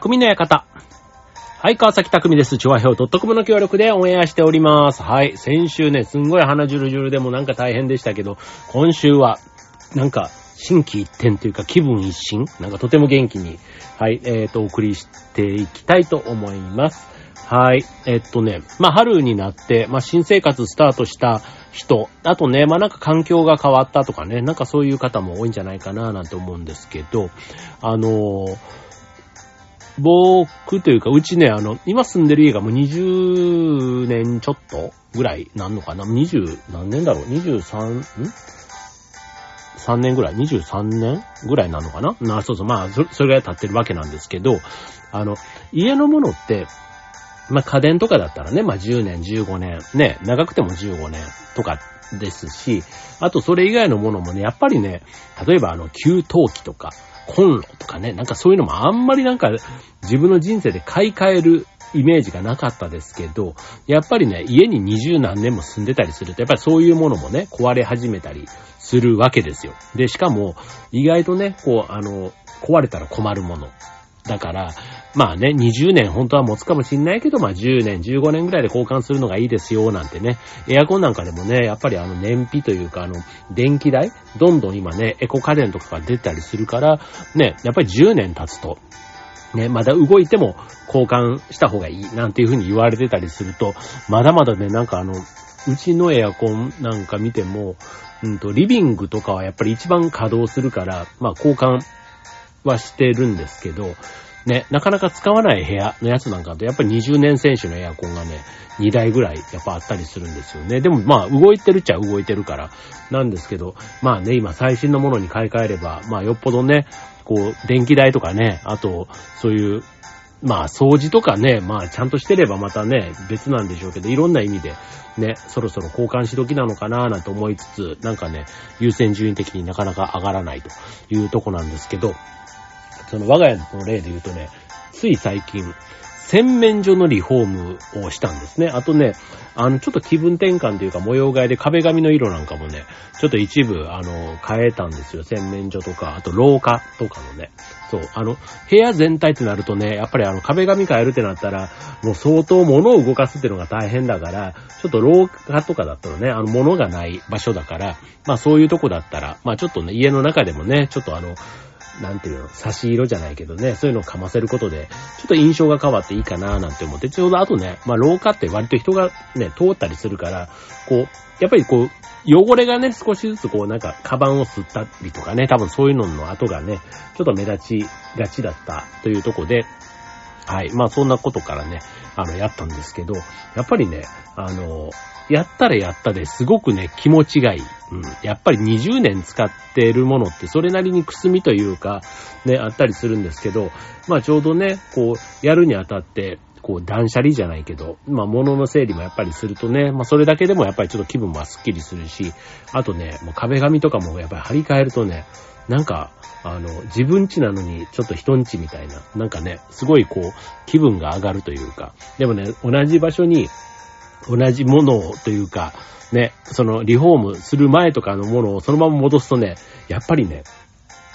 匠の館。はい、川崎匠です。チョアヘオ .com の協力でオンエアしております。はい、先週ね、すんごい鼻ジュルジュルでもなんか大変でしたけど、今週は、なんか、心機一転というか気分一新？なんかとても元気に、はい、えっ、と、お送りしていきたいと思います。はい。えっとね、まあ春になって、まあ新生活スタートした人、あとね、まあなんか環境が変わったとかね、なんかそういう方も多いんじゃないかななんて思うんですけど、あのー僕というか、うちね、あの、今住んでる家がもう20年ちょっとぐらいなんのかな ?20、何年だろう ?23、ん ?3 年ぐらい ?23 年ぐらいなのかな？な、そうそう、まあ、そそれぐらい経ってるわけなんですけど、あの、家のものって、まあ家電とかだったらね、まあ10年、15年、ね、長くても15年とかですし、あとそれ以外のものもね、やっぱりね、例えばあの、給湯器とか、コンロとかね、なんかそういうのもあんまりなんか自分の人生で買い替えるイメージがなかったですけど、やっぱりね、家に二十何年も住んでたりすると、やっぱりそういうものもね、壊れ始めたりするわけですよ。で、しかも、意外とね、こう、あの、壊れたら困るもの。だから、まあね、20年本当は持つかもしんないけど、まあ10年、15年ぐらいで交換するのがいいですよ、なんてね。エアコンなんかでもね、やっぱりあの燃費というか、あの、電気代、どんどん今ね、エコ家電とかが出たりするから、ね、やっぱり10年経つと、ね、まだ動いても交換した方がいい、なんていう風に言われてたりすると、まだまだね、なんかあの、うちのエアコンなんか見ても、うんと、リビングとかはやっぱり一番稼働するから、まあ交換はしてるんですけど、ね、なかなか使わない部屋のやつなんかと、やっぱり20年選手のエアコンがね、2台ぐらいやっぱあったりするんですよね。でもまあ動いてるっちゃ動いてるからなんですけど、まあね、今最新のものに買い替えれば、まあよっぽどね、こう、電気代とかね、あと、そういう、まあ掃除とかね、まあちゃんとしてればまたね、別なんでしょうけど、いろんな意味でね、そろそろ交換し時なのかななんて思いつつ、なんかね、優先順位的になかなか上がらないというとこなんですけど、その我が家の例で言うとね、つい最近、洗面所のリフォームをしたんですね。あとね、あの、ちょっと気分転換というか模様替えで壁紙の色なんかもね、ちょっと一部、あの、変えたんですよ。洗面所とか、あと廊下とかのね。そう、あの、部屋全体ってなるとね、やっぱりあの、壁紙変えるってなったら、もう相当物を動かすってのが大変だから、ちょっと廊下とかだったらね、あの、物がない場所だから、まあそういうとこだったら、まあちょっとね、家の中でもね、ちょっとあの、なんていうの、差し色じゃないけどね、そういうのをかませることで、ちょっと印象が変わっていいかななんて思って、ちょうどあとね、まあ廊下って割と人がね、通ったりするから、こう、やっぱりこう、汚れがね、少しずつこうなんか、カバンを吸ったりとかね、多分そういうのの後がね、ちょっと目立ちがちだったというとこで、はい。まあそんなことからね、あの、やったんですけど、やっぱりね、あの、やったらやったですごくね、気持ちがいい。うん。やっぱり20年使ってるものってそれなりにくすみというか、ね、あったりするんですけど、まあちょうどね、こう、やるにあたって、こう、断捨離じゃないけど、まあ物の整理もやっぱりするとね、まあそれだけでもやっぱりちょっと気分もスッキリするし、あとね、もう壁紙とかもやっぱり張り替えるとね、なんか、あの、自分家なのにちょっと人ん家みたいな、なんかね、すごいこう、気分が上がるというか、でもね、同じ場所に、同じものをというか、ね、そのリフォームする前とかのものをそのまま戻すとね、やっぱりね、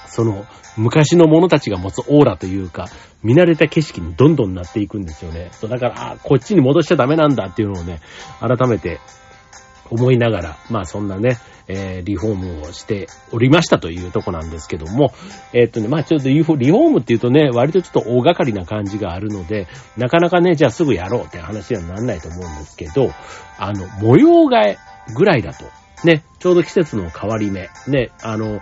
その昔の者たちが持つオーラというか、見慣れた景色にどんどんなっていくんですよね。そうだから、あこっちに戻しちゃダメなんだっていうのをね、改めて思いながら、まあそんなね、えー、リフォームをしておりましたというとこなんですけども、えーっとね、まあちょっとリフォームっていうとね、割とちょっと大掛かりな感じがあるので、なかなかね、じゃあすぐやろうって話にはならないと思うんですけど、あの、模様替えぐらいだと、ね、ちょうど季節の変わり目、ね、あの、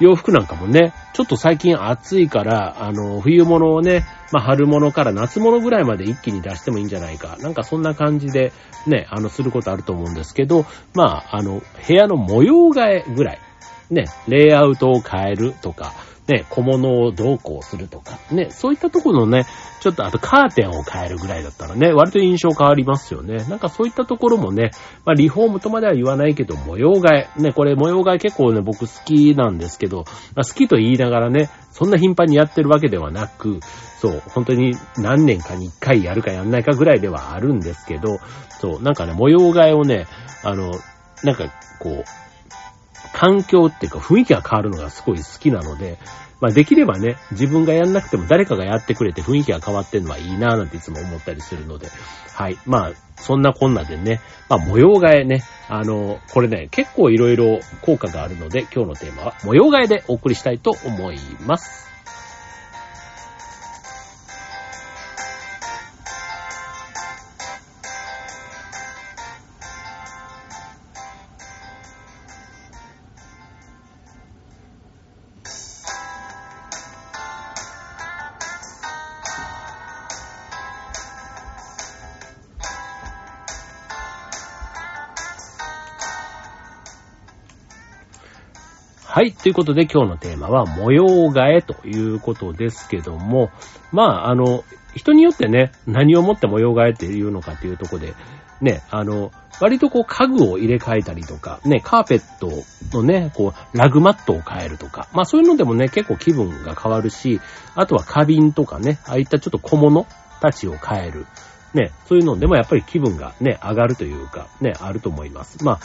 洋服なんかもね、ちょっと最近暑いから、あの、冬物をね、まあ、春物から夏物ぐらいまで一気に出してもいいんじゃないか。なんかそんな感じで、ね、あの、することあると思うんですけど、まあ、あの、部屋の模様替えぐらい。ね、レイアウトを変えるとか、ね、小物をどうこうするとか、ね、そういったところのね、ちょっとあとカーテンを変えるぐらいだったらね、割と印象変わりますよね。なんかそういったところもね、まあリフォームとまでは言わないけど、模様替え。ね、これ模様替え結構ね、僕好きなんですけど、まあ、好きと言いながらね、そんな頻繁にやってるわけではなく、そう、本当に何年かに一回やるかやんないかぐらいではあるんですけど、そう、なんかね、模様替えをね、あの、なんかこう、環境っていうか雰囲気が変わるのがすごい好きなので、まあできればね、自分がやんなくても誰かがやってくれて雰囲気が変わってんのはいいなぁなんていつも思ったりするので、はい。まあ、そんなこんなでね、まあ模様替えね、あの、これね、結構いろいろ効果があるので、今日のテーマは模様替えでお送りしたいと思います。ということで今日のテーマは模様替えということですけども、まあ、あの、人によってね、何をもって模様替えっていうのかっていうとこで、ね、あの、割とこう家具を入れ替えたりとか、ね、カーペットのね、こう、ラグマットを変えるとか、まあそういうのでもね、結構気分が変わるし、あとは花瓶とかね、ああいったちょっと小物たちを変える。ね、そういうのでもやっぱり気分がね、上がるというか、ね、あると思います。まあ、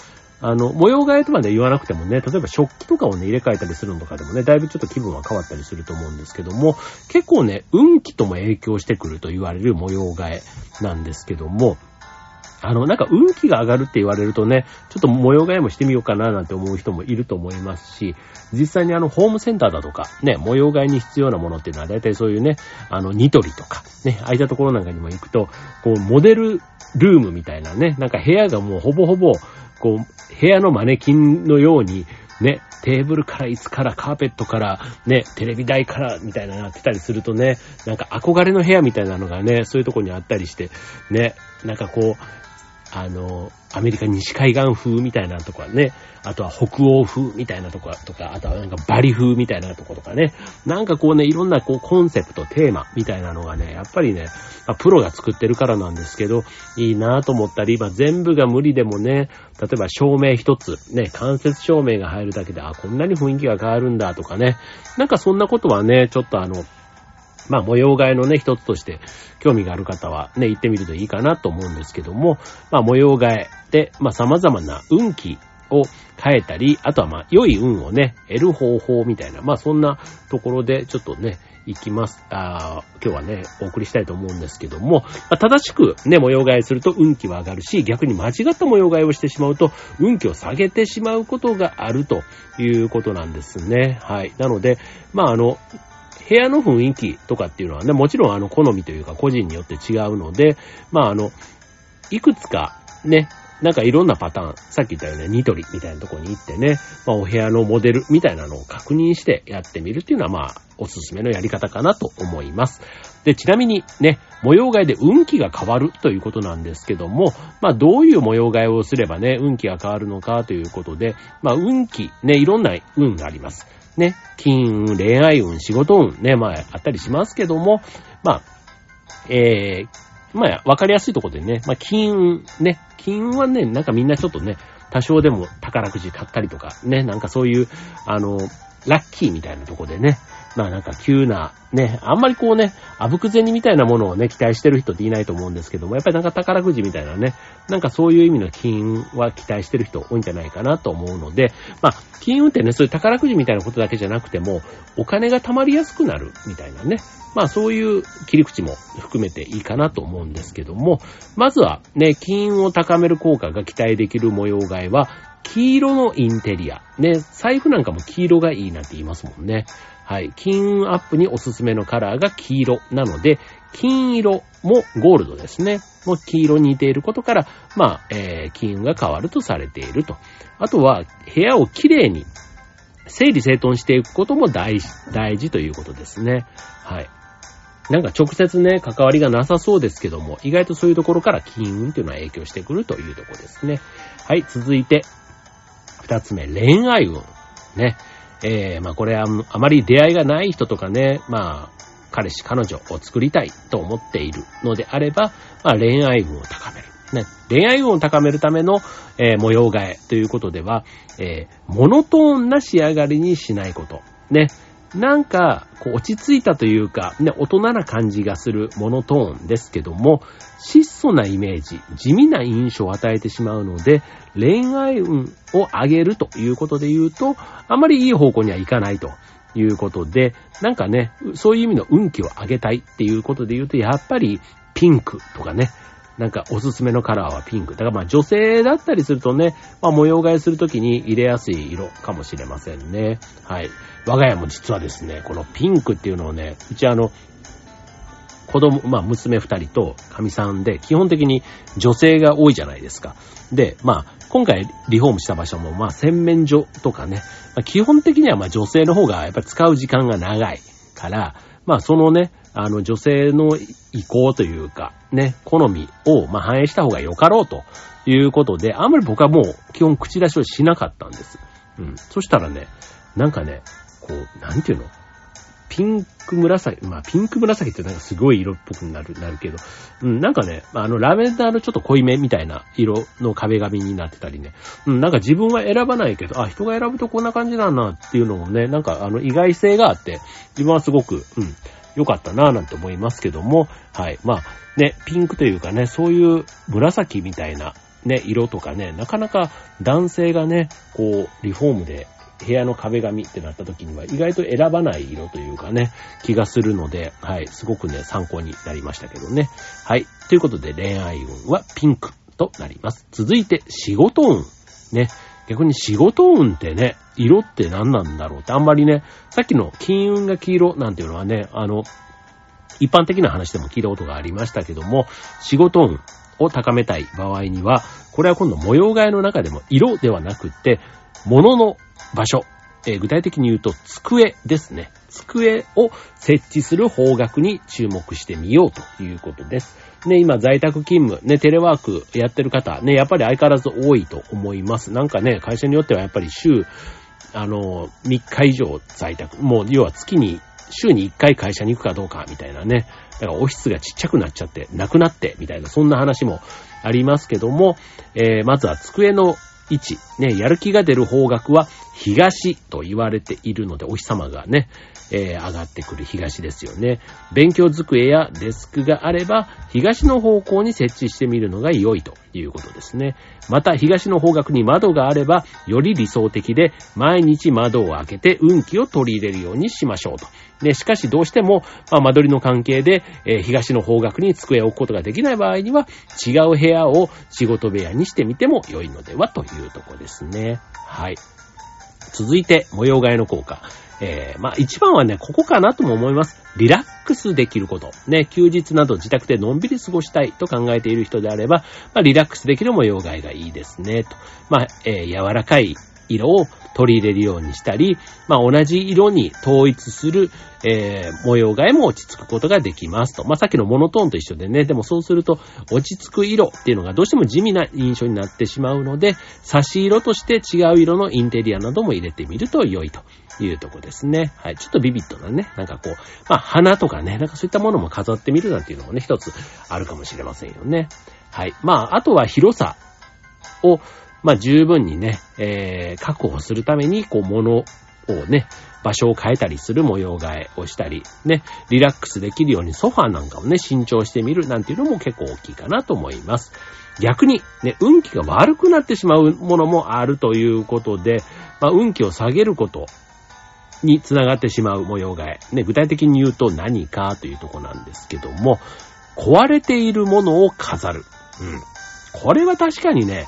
あの、模様替えとまで言わなくてもね、例えば食器とかをね、入れ替えたりするのとかでもね、だいぶちょっと気分は変わったりすると思うんですけども、結構ね、運気とも影響してくると言われる模様替えなんですけども、あの、なんか運気が上がるって言われるとね、ちょっと模様替えもしてみようかななんて思う人もいると思いますし、実際にあの、ホームセンターだとか、ね、模様替えに必要なものっていうのは、だいたいそういうね、あの、ニトリとか、ね、ああいたところなんかにも行くと、こう、モデルルームみたいなね、なんか部屋がもうほぼほぼ、こう、部屋のマネキンのように、ね、テーブルから椅子からカーペットからね、テレビ台からみたいななってたりするとね、なんか憧れの部屋みたいなのがね、そういうとこにあったりして、ね、なんかこう、あの、アメリカ西海岸風みたいなとこはね、あとは北欧風みたいなとことか、あとはなんかバリ風みたいなとことかね、なんかこうね、いろんなこうコンセプト、テーマみたいなのがね、やっぱりね、まあ、プロが作ってるからなんですけど、いいなぁと思ったり、まあ、全部が無理でもね、例えば照明一つ、ね、間接照明が入るだけで、あ、こんなに雰囲気が変わるんだとかね、なんかそんなことはね、ちょっとあの、まあ模様替えのね、一つとして興味がある方はね、行ってみるといいかなと思うんですけども、まあ模様替えで、まあ様々な運気を変えたり、あとはまあ良い運をね、得る方法みたいな、まあそんなところでちょっとね、行きます。ああ今日はね、お送りしたいと思うんですけども、まあ、正しくね、模様替えすると運気は上がるし、逆に間違った模様替えをしてしまうと、運気を下げてしまうことがあるということなんですね。はい。なので、まああの、部屋の雰囲気とかっていうのはね、もちろんあの好みというか個人によって違うので、まああの、いくつかね、なんかいろんなパターン、さっき言ったようにニトリみたいなとこに行ってね、まあお部屋のモデルみたいなのを確認してやってみるっていうのはまあおすすめのやり方かなと思います。で、ちなみにね、模様替えで運気が変わるということなんですけども、まあどういう模様替えをすればね、運気が変わるのかということで、まあ運気、ね、いろんな運があります。ね、金運、恋愛運、仕事運、ね、まあ、あったりしますけども、まあ、えー、まあ、わかりやすいところでね、まあ、金運、ね、金運はね、なんかみんなちょっとね、多少でも宝くじ買ったりとか、ね、なんかそういう、あの、ラッキーみたいなとこでね、まあなんか急な、ね、あんまりこうね、あぶく銭みたいなものをね、期待してる人っていないと思うんですけども、やっぱりなんか宝くじみたいなね、なんかそういう意味の金運は期待してる人多いんじゃないかなと思うので、まあ、金運ってね、そういう宝くじみたいなことだけじゃなくても、お金が貯まりやすくなるみたいなね、まあそういう切り口も含めていいかなと思うんですけども、まずはね、金運を高める効果が期待できる模様替えは、黄色のインテリア。ね、財布なんかも黄色がいいなんて言いますもんね。はい。金運アップにおすすめのカラーが黄色なので、金色もゴールドですね。もう黄色に似ていることから、まあ、えー、金運が変わるとされていると。あとは、部屋をきれいに整理整頓していくことも大事、大事ということですね。はい。なんか直接ね、関わりがなさそうですけども、意外とそういうところから金運というのは影響してくるというところですね。はい、続いて、二つ目、恋愛運。ね。えー、まあこれはあまり出会いがない人とかね、まあ、彼氏、彼女を作りたいと思っているのであれば、まあ恋愛運を高める。ね、恋愛運を高めるための、えー、模様替えということでは、えー、モノトーンな仕上がりにしないこと。ね。なんか、こう落ち着いたというか、ね、大人な感じがするモノトーンですけども、質素なイメージ、地味な印象を与えてしまうので、恋愛運を上げるということで言うと、あまりいい方向にはいかないということで、なんかね、そういう意味の運気を上げたいっていうことで言うと、やっぱりピンクとかね、なんかおすすめのカラーはピンク。だからまあ女性だったりするとね、まあ模様替えするときに入れやすい色かもしれませんね。はい。我が家も実はですね、このピンクっていうのをね、うちあの、子供、まあ娘二人と神さんで、基本的に女性が多いじゃないですか。で、まあ、今回リフォームした場所も、まあ洗面所とかね、まあ、基本的にはまあ女性の方がやっぱり使う時間が長いから、まあそのね、あの女性の意向というか、ね、好みをま反映した方がよかろうということで、あんまり僕はもう基本口出しをしなかったんです。うん。そしたらね、なんかね、こう、なんていうの？ピンク紫、まあピンク紫ってなんかすごい色っぽくなる、なるけど、うん、なんかね、あのラベンダーのちょっと濃いめみたいな色の壁紙になってたりね、うん、なんか自分は選ばないけど、あ、人が選ぶとこんな感じなんなっていうのもね、なんかあの意外性があって、自分はすごく、うん、良かったなぁなんて思いますけども、はい。まあ、ね、ピンクというかね、そういう紫みたいなね、色とかね、なかなか男性がね、こう、リフォームで部屋の壁紙ってなった時には意外と選ばない色というかね、気がするので、はい、すごくね、参考になりましたけどね。はい。ということで恋愛運はピンクとなります。続いて仕事運。ね。逆に仕事運ってね、色って何なんだろうってあんまりね、さっきの金運が黄色なんていうのはね、あの、一般的な話でも聞いたことがありましたけども、仕事運を高めたい場合には、これは今度模様替えの中でも色ではなくって、物の場所、えー、具体的に言うと机ですね。机を設置する方角に注目してみようということです。ね、今在宅勤務、ね、テレワークやってる方、ね、やっぱり相変わらず多いと思います。なんかね、会社によってはやっぱり週、あの、3日以上在宅、もう要は月に、週に1回会社に行くかどうかみたいなね、だからオフィスがちっちゃくなっちゃって、なくなって、みたいな、そんな話もありますけども、えー、まずは机の位置、ね、やる気が出る方角は東と言われているので、お日様がね、えー、上がってくる東ですよね。勉強机やデスクがあれば、東の方向に設置してみるのが良いということですね。また、東の方角に窓があれば、より理想的で、毎日窓を開けて運気を取り入れるようにしましょうと。で、しかしどうしても、まあ、間取りの関係で、えー、東の方角に机を置くことができない場合には、違う部屋を仕事部屋にしてみても良いのではというとこですね。はい。続いて、模様替えの効果。えー、まあ一番はね、ここかなとも思います。リラックスできること。ね、休日など自宅でのんびり過ごしたいと考えている人であれば、まあリラックスできる模様替えがいいですね、と。まあ、えー、柔らかい色を取り入れるようにしたり、まあ、同じ色に統一する、えー、模様替えも落ち着くことができますと。まあ、さっきのモノトーンと一緒でね、でもそうすると落ち着く色っていうのがどうしても地味な印象になってしまうので、差し色として違う色のインテリアなども入れてみると良いというとこですね。はい。ちょっとビビッドなね、なんかこう、まあ、花とかね、なんかそういったものも飾ってみるなんていうのもね、一つあるかもしれませんよね。はい。まあ、あとは広さを、まあ、十分にね、えー、確保するために、こう、物をね、場所を変えたりする模様替えをしたり、ね、リラックスできるようにソファーなんかをね、新調してみるなんていうのも結構大きいかなと思います。逆に、ね、運気が悪くなってしまうものもあるということで、まあ、運気を下げることにつながってしまう模様替え。ね、具体的に言うと何かというとこなんですけども、壊れているものを飾る。うん。これは確かにね、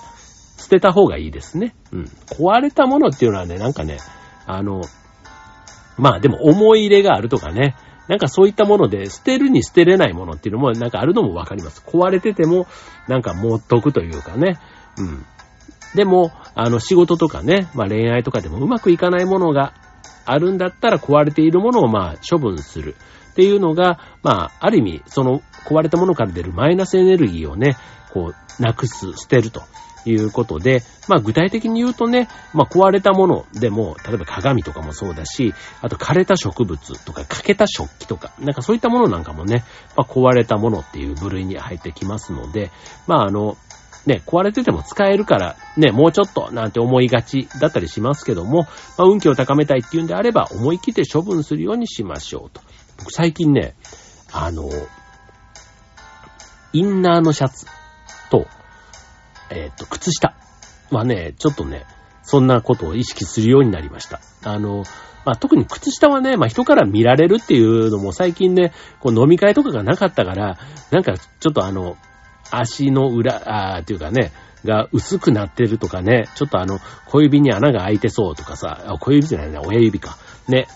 捨てた方がいいですね。うん。壊れたものっていうのはね、なんかね、あの、まあでも思い入れがあるとかね、なんかそういったもので捨てるに捨てれないものっていうのもなんかあるのもわかります。壊れててもなんか持っとくというかね。うん。でも、あの仕事とかね、まあ恋愛とかでもうまくいかないものがあるんだったら壊れているものをまあ処分するっていうのが、まあある意味その壊れたものから出るマイナスエネルギーをね、こうなくす、捨てるということで、まあ具体的に言うとね、まあ壊れたものでも、例えば鏡とかもそうだし、あと枯れた植物とか欠けた食器とか、なんかそういったものなんかもね、まあ壊れたものっていう部類に入ってきますので、まああの、ね、壊れてても使えるから、ね、もうちょっとなんて思いがちだったりしますけども、まあ運気を高めたいっていうんであれば、思い切って処分するようにしましょうと。僕最近ね、あの、インナーのシャツ、えっ、ー、と、靴下はね、ちょっとね、そんなことを意識するようになりました。あの、まあ、特に靴下はね、まあ、人から見られるっていうのも最近ね、こう飲み会とかがなかったから、なんかちょっとあの、足の裏、あっていうかね、が薄くなってるとかね、ちょっとあの、小指に穴が開いてそうとかさ、小指じゃないな、親指か。ね、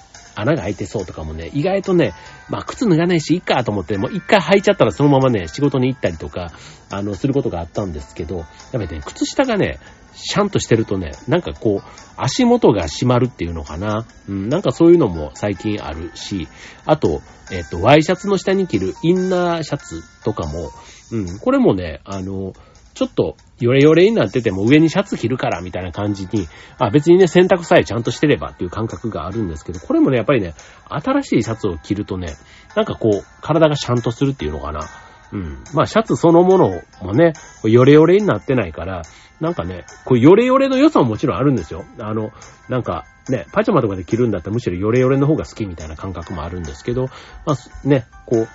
穴が開いてそうとかもね、意外とね、まあ靴脱がないし、いっかと思って、もう一回履いちゃったらそのままね、仕事に行ったりとか、あの、することがあったんですけど、やっぱりね、靴下がね、シャンとしてるとね、なんかこう、足元が締まるっていうのかな。うん、なんかそういうのも最近あるし、あと、えっ、と、ワイシャツの下に着るインナーシャツとかも、うん、これもね、あの、ちょっと、ヨレヨレになってても上にシャツ着るからみたいな感じに、あ、別にね、洗濯さえちゃんとしてればっていう感覚があるんですけど、これもね、やっぱりね、新しいシャツを着るとね、なんかこう、体がシャンとするっていうのかな。うん。まあ、シャツそのものもね、ヨレヨレになってないから、なんかね、こう、ヨレヨレの良さももちろんあるんですよ。あの、なんか、ね、パジャマとかで着るんだったらむしろヨレヨレの方が好きみたいな感覚もあるんですけど、まあ、ね、こう、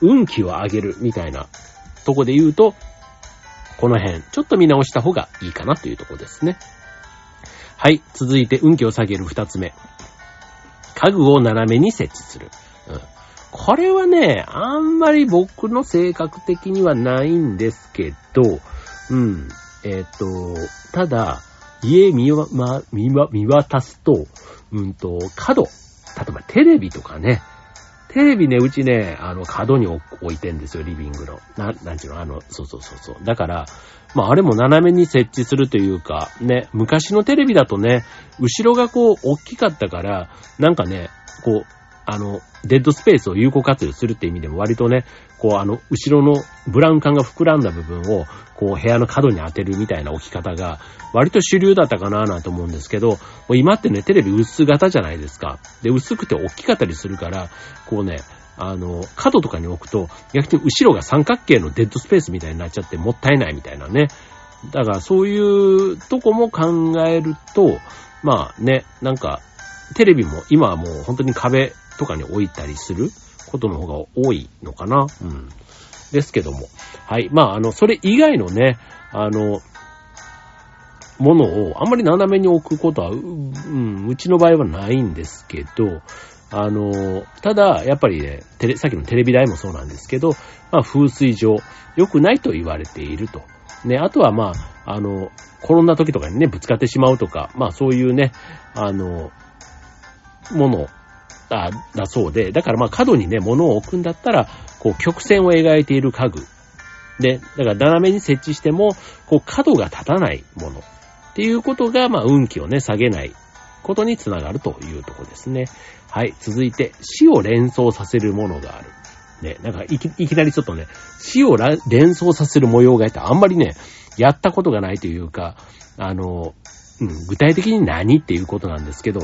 運気を上げるみたいなとこで言うと、この辺、ちょっと見直した方がいいかなというところですね。はい。続いて、運気を下げる二つ目。家具を斜めに設置する。うん。これはね、あんまり僕の性格的にはないんですけど、うん。えっ、ー、と、ただ、家見わ、ま、見わ、見渡すと、うんと、角。例えばテレビとかね、テレビね、うちね、あの、角に置いてんですよ、リビングの。な、なんちゅうの、あの、そうそうそうそう。だから、まあ、あれも斜めに設置するというか、ね、昔のテレビだとね、後ろがこう、大きかったから、なんかね、こう、あの、デッドスペースを有効活用するって意味でも割とね、こうあの、後ろのブラウン管が膨らんだ部分を、こう部屋の角に当てるみたいな置き方が、割と主流だったかなぁなんて思うんですけど、もう今ってね、テレビ薄型じゃないですか。で、薄くて大きかったりするから、こうね、あの、角とかに置くと、逆に後ろが三角形のデッドスペースみたいになっちゃってもったいないみたいなね。だからそういうとこも考えると、まあね、なんか、テレビも今はもう本当に壁とかに置いたりすることの方が多いのかな。うん。ですけども。はい。まあ、あの、それ以外のね、あの、ものをあんまり斜めに置くことは、う、うん、うちの場合はないんですけど、あの、ただ、やっぱりね、テレ、さっきのテレビ台もそうなんですけど、まあ、風水上、良くないと言われていると。ね、あとはまあ、あの、転んだ時とかにね、ぶつかってしまうとか、まあそういうね、あの、ものあだそうで、だからまあ角にね、物を置くんだったら、こう曲線を描いている家具。で、だから斜めに設置しても、こう角が立たないもの。っていうことが、まあ運気をね、下げないことにつながるというとこですね。はい。続いて、死を連想させるものがある。ね、なんかいきいきなりちょっとね、死を連想させる模様がいてあんまりね、やったことがないというか、あの、うん、具体的に何っていうことなんですけど、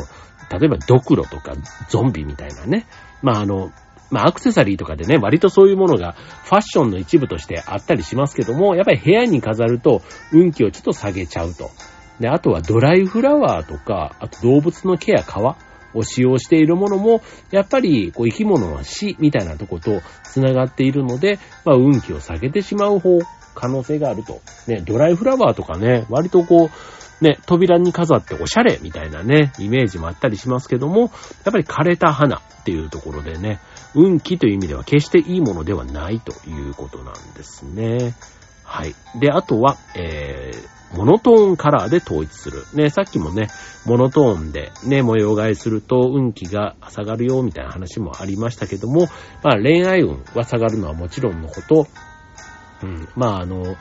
例えばドクロとかゾンビみたいなね。まああの、まあアクセサリーとかでね、割とそういうものがファッションの一部としてあったりしますけども、やっぱり部屋に飾ると運気をちょっと下げちゃうと。で、あとはドライフラワーとか、あと動物の毛や皮を使用しているものも、やっぱりこう生き物の死みたいなとこと繋がっているので、まあ運気を下げてしまう方、可能性があると。ね、ドライフラワーとかね、割とこう、ね、扉に飾っておしゃれみたいなね、イメージもあったりしますけども、やっぱり枯れた花っていうところでね、運気という意味では決していいものではないということなんですね。はい。で、あとは、えー、モノトーンカラーで統一する。ね、さっきもね、モノトーンでね、模様替えすると運気が下がるよみたいな話もありましたけども、まあ恋愛運は下がるのはもちろんのこと、うん、まああの、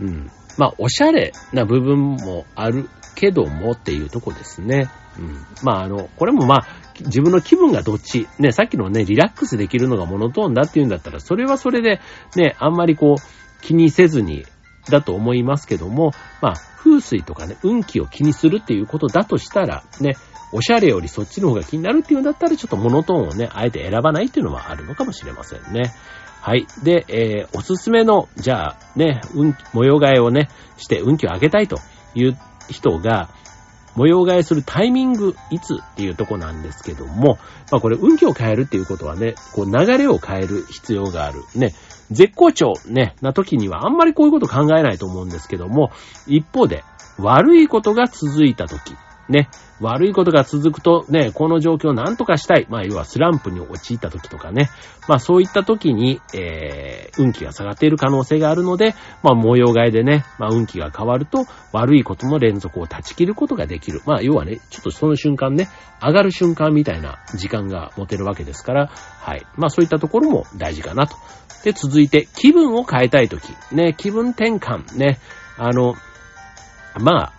うん、まあ、おしゃれな部分もあるけどもっていうとこですね。うん。まあ、あの、これもまあ、自分の気分がどっち、ね、さっきのね、リラックスできるのがモノトーンだっていうんだったら、それはそれで、ね、あんまりこう、気にせずに、だと思いますけども、まあ、風水とかね、運気を気にするっていうことだとしたら、ね、おしゃれよりそっちの方が気になるっていうんだったら、ちょっとモノトーンをね、あえて選ばないっていうのはあるのかもしれませんね。はい。で、えー、おすすめの、じゃあ、ね、運、模様替えをね、して運気を上げたいという人が、模様替えするタイミング、いつっていうとこなんですけども、まあこれ運気を変えるっていうことはね、こう流れを変える必要がある。ね、絶好調ね、な時にはあんまりこういうこと考えないと思うんですけども、一方で、悪いことが続いた時、ね、悪いことが続くとね、この状況を何とかしたい。まあ、要はスランプに陥った時とかね。まあ、そういった時に、えー、運気が下がっている可能性があるので、まあ、模様替えでね、まあ、運気が変わると、悪いことの連続を断ち切ることができる。まあ、要はね、ちょっとその瞬間ね、上がる瞬間みたいな時間が持てるわけですから、はい。まあ、そういったところも大事かなと。で、続いて、気分を変えたい時。ね、気分転換。ね、あの、まあ、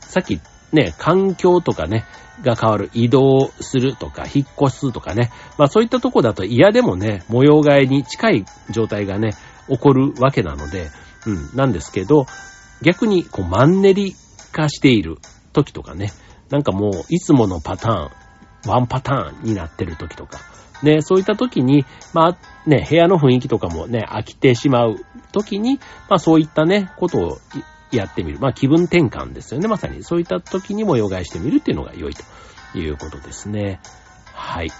さっきね、環境とかね、が変わる、移動するとか、引っ越すとかね。まあそういったとこだと嫌でもね、模様替えに近い状態がね、起こるわけなので、うん、なんですけど、逆にこうマンネリ化している時とかね、なんかもういつものパターン、ワンパターンになってる時とか、ね、そういった時に、まあね、部屋の雰囲気とかもね、飽きてしまう時に、まあそういったね、ことをやってみる。まあ気分転換ですよね。まさにそういった時に模様替えしてみるっていうのが良いということですね。はい。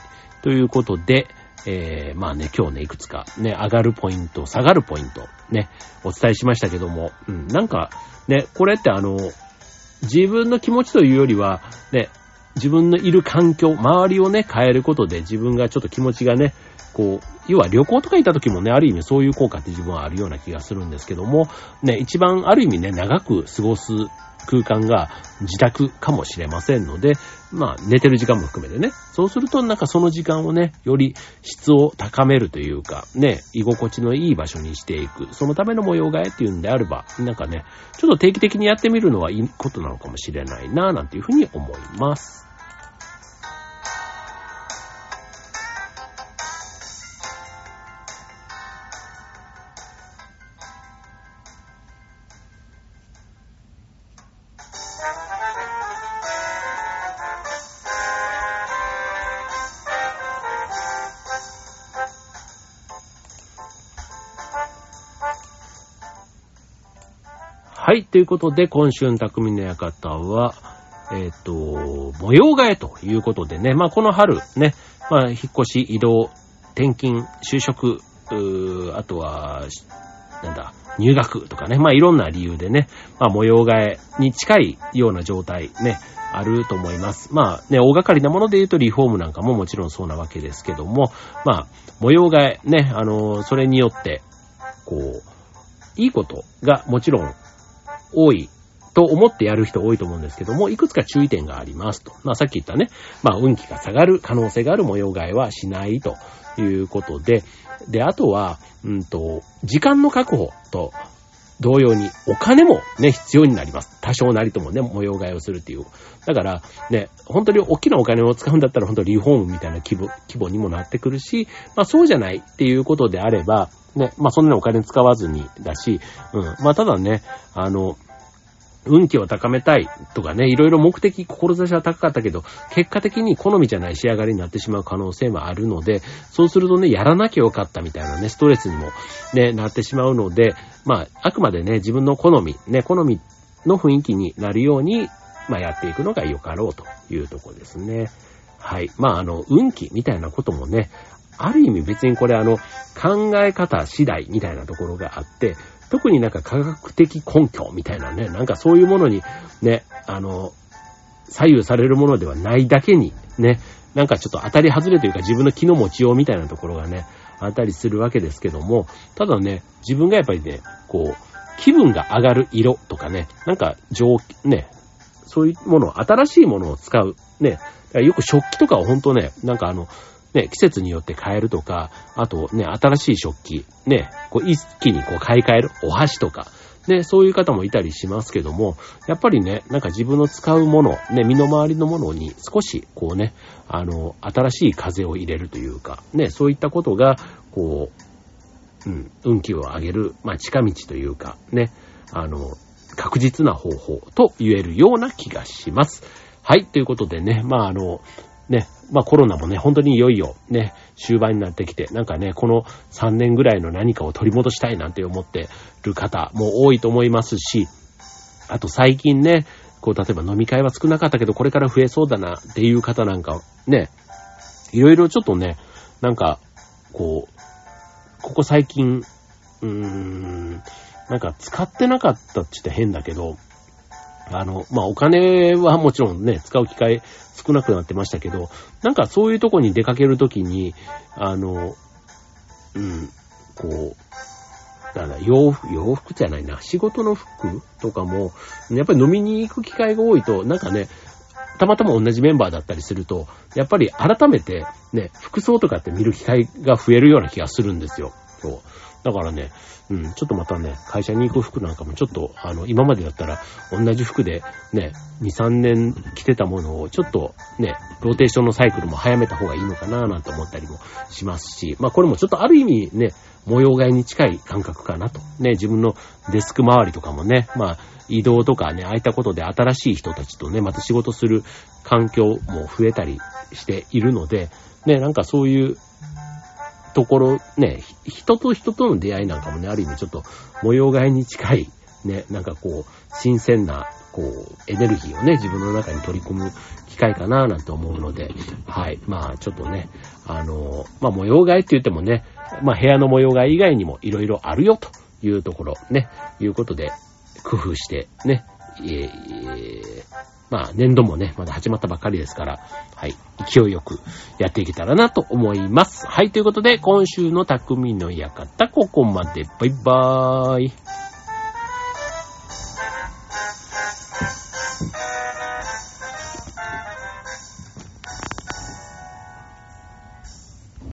ということで、えー、まあね、今日ね、いくつかね、上がるポイント、下がるポイント、ね、お伝えしましたけども、うん、なんか、ね、これってあの、自分の気持ちというよりは、ね、自分のいる環境、周りをね、変えることで自分がちょっと気持ちがね、こう、要は旅行とか行った時もね、ある意味そういう効果って自分はあるような気がするんですけども、ね、一番ある意味ね、長く過ごす空間が自宅かもしれませんので、まあ寝てる時間も含めてね、そうするとなんかその時間をね、より質を高めるというか、ね、居心地のいい場所にしていく、そのための模様替えっていうんであれば、なんかね、ちょっと定期的にやってみるのはいいことなのかもしれないな、なんていうふうに思います。ということで、今週の匠の館は、えっ、ー、と、模様替えということでね、まあこの春ね、まあ引っ越し、移動、転勤、就職、うあとは、なんだ、入学とかね、まあいろんな理由でね、まあ模様替えに近いような状態ね、あると思います。まあね、大掛かりなもので言うとリフォームなんかももちろんそうなわけですけども、まあ、模様替えね、あの、それによって、こう、いいことがもちろん多いと思ってやる人多いと思うんですけども、いくつか注意点がありますと。まあさっき言ったね、まあ運気が下がる可能性がある模様替えはしないということで、で、あとは、うんと、時間の確保と、同様にお金もね、必要になります。多少なりともね、模様替えをするっていう。だから、ね、本当に大きなお金を使うんだったら本当リフォームみたいな規模、規模にもなってくるし、まあそうじゃないっていうことであれば、ね、まあそんなにお金使わずにだし、うん、まあただね、あの、運気を高めたいとかね、いろいろ目的、志は高かったけど、結果的に好みじゃない仕上がりになってしまう可能性もあるので、そうするとね、やらなきゃよかったみたいなね、ストレスにもね、なってしまうので、まあ、あくまでね、自分の好み、ね、好みの雰囲気になるように、まあ、やっていくのが良かろうというとこですね。はい。まあ、あの、運気みたいなこともね、ある意味別にこれあの、考え方次第みたいなところがあって、特になんか科学的根拠みたいなね、なんかそういうものにね、あの、左右されるものではないだけに、ね、なんかちょっと当たり外れというか自分の気の持ちようみたいなところがね、あったりするわけですけども、ただね、自分がやっぱりね、こう、気分が上がる色とかね、なんか上、ね、そういうもの、新しいものを使う。ね、よく食器とかを本当ね、なんかあの、ね、季節によって変えるとか、あとね、新しい食器、ね、こう一気にこう買い替える、お箸とか、ね、そういう方もいたりしますけども、やっぱりね、なんか自分の使うもの、ね、身の回りのものに少し、こうね、あの、新しい風を入れるというか、ね、そういったことが、こう、うん、運気を上げる、まあ、近道というか、ね、あの、確実な方法と言えるような気がします。はい、ということでね、まあ、あの、ね、まあコロナもね、本当にいよいよね、終盤になってきて、なんかね、この3年ぐらいの何かを取り戻したいなんて思ってる方も多いと思いますし、あと最近ね、こう、例えば飲み会は少なかったけど、これから増えそうだなっていう方なんか、ね、いろいろちょっとね、なんか、こう、ここ最近、うーん、なんか使ってなかったって言って変だけど、あの、まあ、お金はもちろんね、使う機会少なくなってましたけど、なんかそういうとこに出かけるときに、あの、うん、こう、だから洋服、洋服じゃないな、仕事の服とかも、やっぱり飲みに行く機会が多いと、なんかね、たまたま同じメンバーだったりすると、やっぱり改めてね、服装とかって見る機会が増えるような気がするんですよ。そう。だからね、うん、ちょっとまたね、会社に行く服なんかもちょっと、あの、今までだったら同じ服でね、2、3年着てたものをちょっとね、ローテーションのサイクルも早めた方がいいのかななんて思ったりもしますし、まあこれもちょっとある意味ね、模様替えに近い感覚かなと。ね、自分のデスク周りとかもね、まあ移動とかね、ああいたことで新しい人たちとね、また仕事する環境も増えたりしているので、ね、なんかそういうところ、ね、人と人との出会いなんかもね、ある意味ちょっと模様替えに近い、ね、なんかこう、新鮮な、こう、エネルギーをね、自分の中に取り込む機会かななんて思うので、はい。まあ、ちょっとね、あの、まあ、模様替えって言ってもね、まあ、部屋の模様替え以外にも色々あるよというところ、ね、いうことで、工夫してね、えー、まあ、年度もね、まだ始まったばっかりですから、はい、勢いよくやっていけたらなと思います。はい、ということで、今週の匠の館、ここまで。バイバーイ。